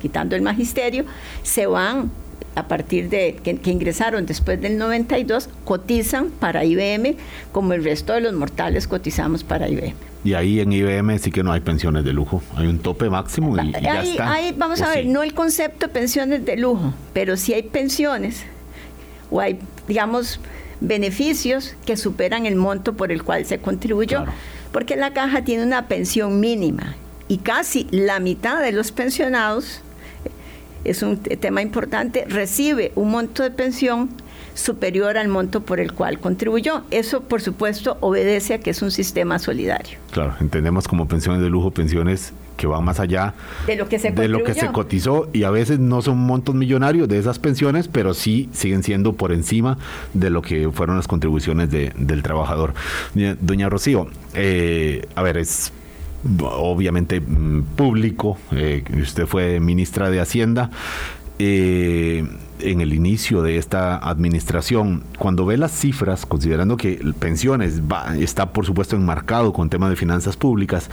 quitando el magisterio, se van a partir de que, que, ingresaron después del 92, cotizan para IBM como el resto de los mortales cotizamos para IBM. Y ahí en IBM sí que no hay pensiones de lujo. Hay un tope máximo y, ya está. vamos a ver, no el concepto de pensiones de lujo, pero sí hay pensiones o hay, digamos, beneficios que superan el monto por el cual se contribuyó. Porque la caja tiene una pensión mínima y casi la mitad de los pensionados es un tema importante, recibe un monto de pensión superior al monto por el cual contribuyó. Eso, por supuesto, obedece a que es un sistema solidario. Claro, entendemos como pensiones de lujo, pensiones que van más allá de lo que se, de lo que se cotizó y a veces no son montos millonarios de esas pensiones, pero sí siguen siendo por encima de lo que fueron las contribuciones del trabajador. Doña Rocío, eh, a ver, es obviamente mm, público, eh, usted fue ministra de Hacienda. Eh, en el inicio de esta administración, cuando ve las cifras, considerando que pensiones está por supuesto enmarcado con temas de finanzas públicas,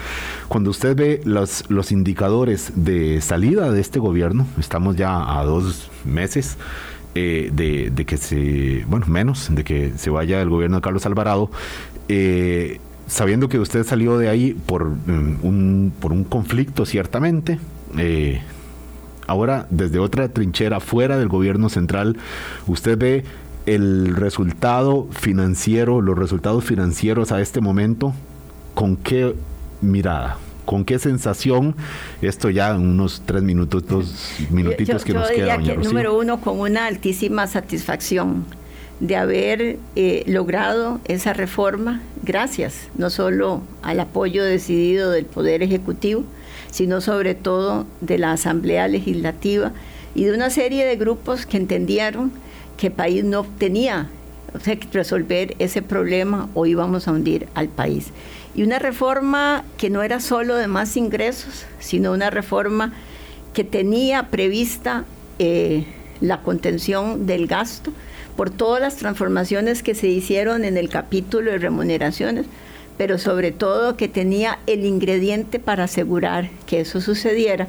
cuando usted ve los, los indicadores de salida de este gobierno, estamos ya a dos meses, eh, de, que se, bueno, menos, de que se vaya el gobierno de Carlos Alvarado, eh, sabiendo que usted salió de ahí por, mm, un, por un conflicto ciertamente, eh, ahora desde otra trinchera fuera del gobierno central, usted ve el resultado financiero, los resultados financieros a este momento, ¿con qué mirada? ¿Con qué sensación? Esto ya en unos tres minutos, dos minutitos que nos quedan. número uno, con una altísima satisfacción de haber eh, logrado esa reforma, gracias no solo al apoyo decidido del Poder Ejecutivo, sino sobre todo de la Asamblea Legislativa y de una serie de grupos que entendieron que el país no tenía que resolver ese problema o íbamos a hundir al país. Y una reforma que no era solo de más ingresos, sino una reforma que tenía prevista eh, la contención del gasto por todas las transformaciones que se hicieron en el capítulo de remuneraciones, pero sobre todo que tenía el ingrediente para asegurar que eso sucediera,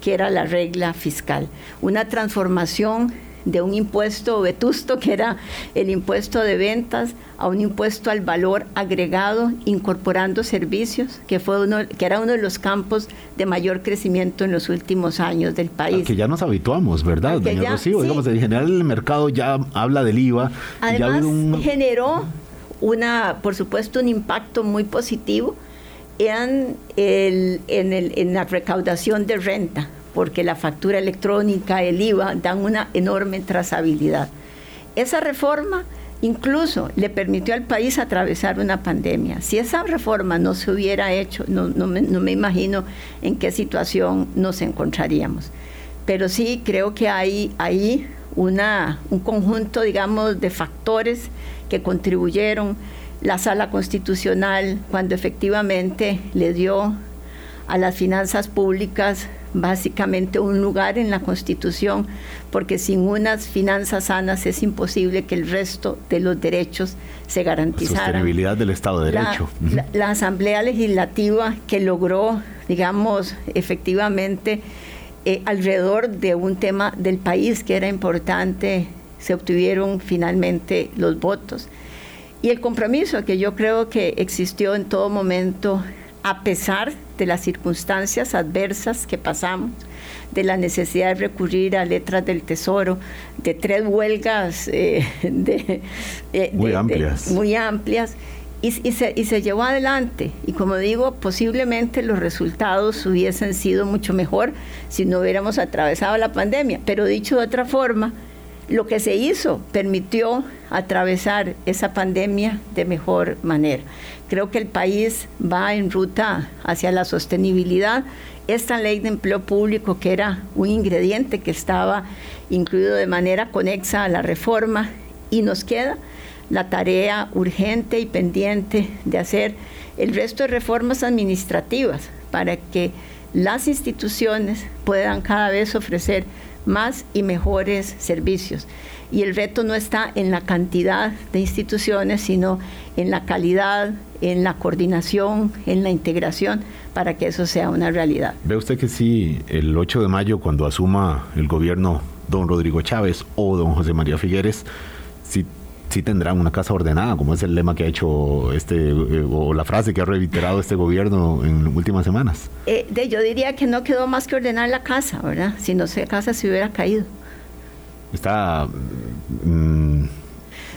que era la regla fiscal. Una transformación de un impuesto vetusto, que era el impuesto de ventas, a un impuesto al valor agregado, incorporando servicios, que, fue uno, que era uno de los campos de mayor crecimiento en los últimos años del país. que ya nos habituamos, ¿verdad, doña Rocío? Digamos, en general el mercado ya habla del IVA. Además, generó una, por supuesto, un impacto muy positivo en, el, en, el, en la recaudación de renta, porque la factura electrónica, el IVA, dan una enorme trazabilidad. Esa reforma incluso le permitió al país atravesar una pandemia. Si esa reforma no se hubiera hecho, no, me, me imagino en qué situación nos encontraríamos. Pero sí creo que hay ahí un conjunto, digamos, de factores que contribuyeron la sala constitucional cuando efectivamente le dio a las finanzas públicas básicamente un lugar en la Constitución, porque sin unas finanzas sanas es imposible que el resto de los derechos se garantizaran. La sostenibilidad del Estado de Derecho. La, Asamblea Legislativa que logró, digamos, efectivamente, eh, alrededor de un tema del país que era importante se obtuvieron finalmente los votos. Y el compromiso que yo creo que existió en todo momento, a pesar de las circunstancias adversas que pasamos, de la necesidad de recurrir a letras del tesoro, de tres huelgas eh, [LAUGHS] eh, muy amplias. muy amplias y, se, y, se, llevó adelante. Y como digo, posiblemente los resultados hubiesen sido mucho mejor si no hubiéramos atravesado la pandemia. Pero dicho de otra forma, lo que se hizo permitió atravesar esa pandemia de mejor manera. Creo que el país va en ruta hacia la sostenibilidad. Esta ley de empleo público, que era un ingrediente que estaba incluido de manera conexa a la reforma, y nos queda la tarea urgente y pendiente de hacer el resto de reformas administrativas para que las instituciones puedan cada vez ofrecer más y mejores servicios. Y el reto no está en la cantidad de instituciones, sino en la calidad, en la coordinación, en la integración, para que eso sea una realidad. ¿Ve usted que sí, el 8 de mayo, cuando asuma el gobierno don Rodrigo Chávez o don José María Figueres, si sí tendrán una casa ordenada, como es el lema que ha hecho este, eh, o la frase que ha reiterado este gobierno en últimas semanas. Eh, de, yo diría que no quedó más que ordenar la casa, ¿verdad? Si no, la casa se hubiera caído. Está... Mm,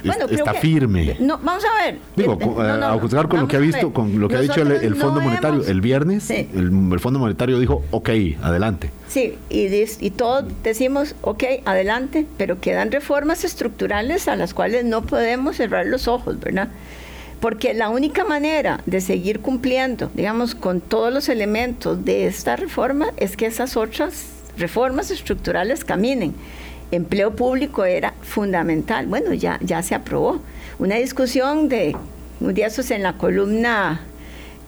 está firme. No, vamos a ver. Digo, eh, a juzgar con lo que ha visto, con lo que ha dicho el, Fondo Monetario el viernes, el, Fondo Monetario dijo, ok, adelante. Sí, y, y todos decimos, ok, adelante, pero quedan reformas estructurales a las cuales no podemos cerrar los ojos, ¿verdad? Porque la única manera de seguir cumpliendo, digamos, con todos los elementos de esta reforma es que esas otras reformas estructurales caminen. Empleo público era fundamental. Bueno, ya, ya se aprobó. Una discusión de un día en la columna,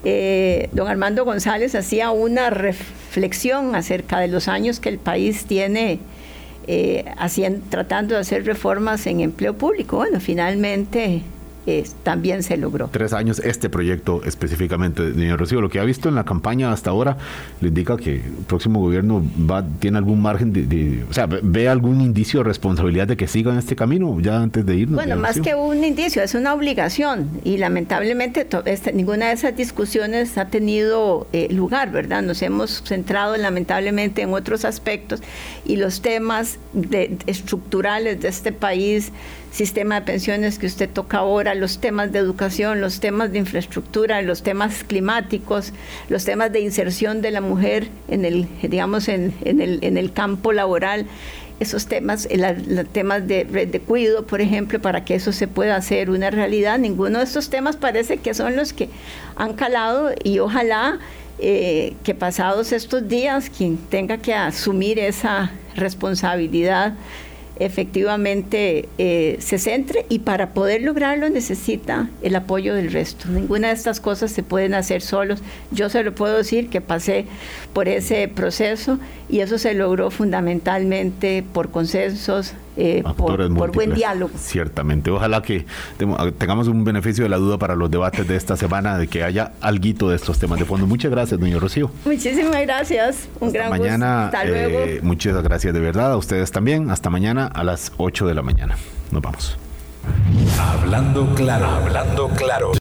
eh, don Armando González hacía una reflexión acerca de los años que el país tiene eh, haciendo, tratando de hacer reformas en empleo público. Bueno, finalmente también se logró. Tres años este proyecto específicamente, señor Rocío. Lo que ha visto en la campaña hasta ahora le indica que el próximo gobierno va tiene algún margen de, o sea, ve algún indicio de responsabilidad de que siga en este camino ya antes de irnos. Bueno, más que un indicio, es una obligación y lamentablemente este, ninguna de esas discusiones ha tenido eh, lugar, ¿verdad? Nos hemos centrado lamentablemente en otros aspectos y los temas estructurales de este país sistema de pensiones que usted toca ahora, los temas de educación, los temas de infraestructura, los temas climáticos, los temas de inserción de la mujer en el, digamos, en, el, campo laboral esos temas, los temas de red de cuido, por ejemplo, para que eso se pueda hacer una realidad. Ninguno de estos temas parece que son los que han calado y ojalá eh, que pasados estos días quien tenga que asumir esa responsabilidad efectivamente eh, se centre y para poder lograrlo necesita el apoyo del resto. Ninguna de estas cosas se pueden hacer solos. Yo se lo puedo decir que pasé por ese proceso y eso se logró fundamentalmente por consensos, eh, por, buen diálogo. Ciertamente. Ojalá que tengamos un beneficio de la duda para los debates de esta semana, de que haya algo de estos temas de fondo. Muchas gracias, doña Rocío. Muchísimas gracias. Un Hasta gran mañana, Hasta luego. Eh, muchas gracias de verdad. A ustedes también. Hasta mañana a las 8 de la mañana. Nos vamos. Hablando claro, hablando claro.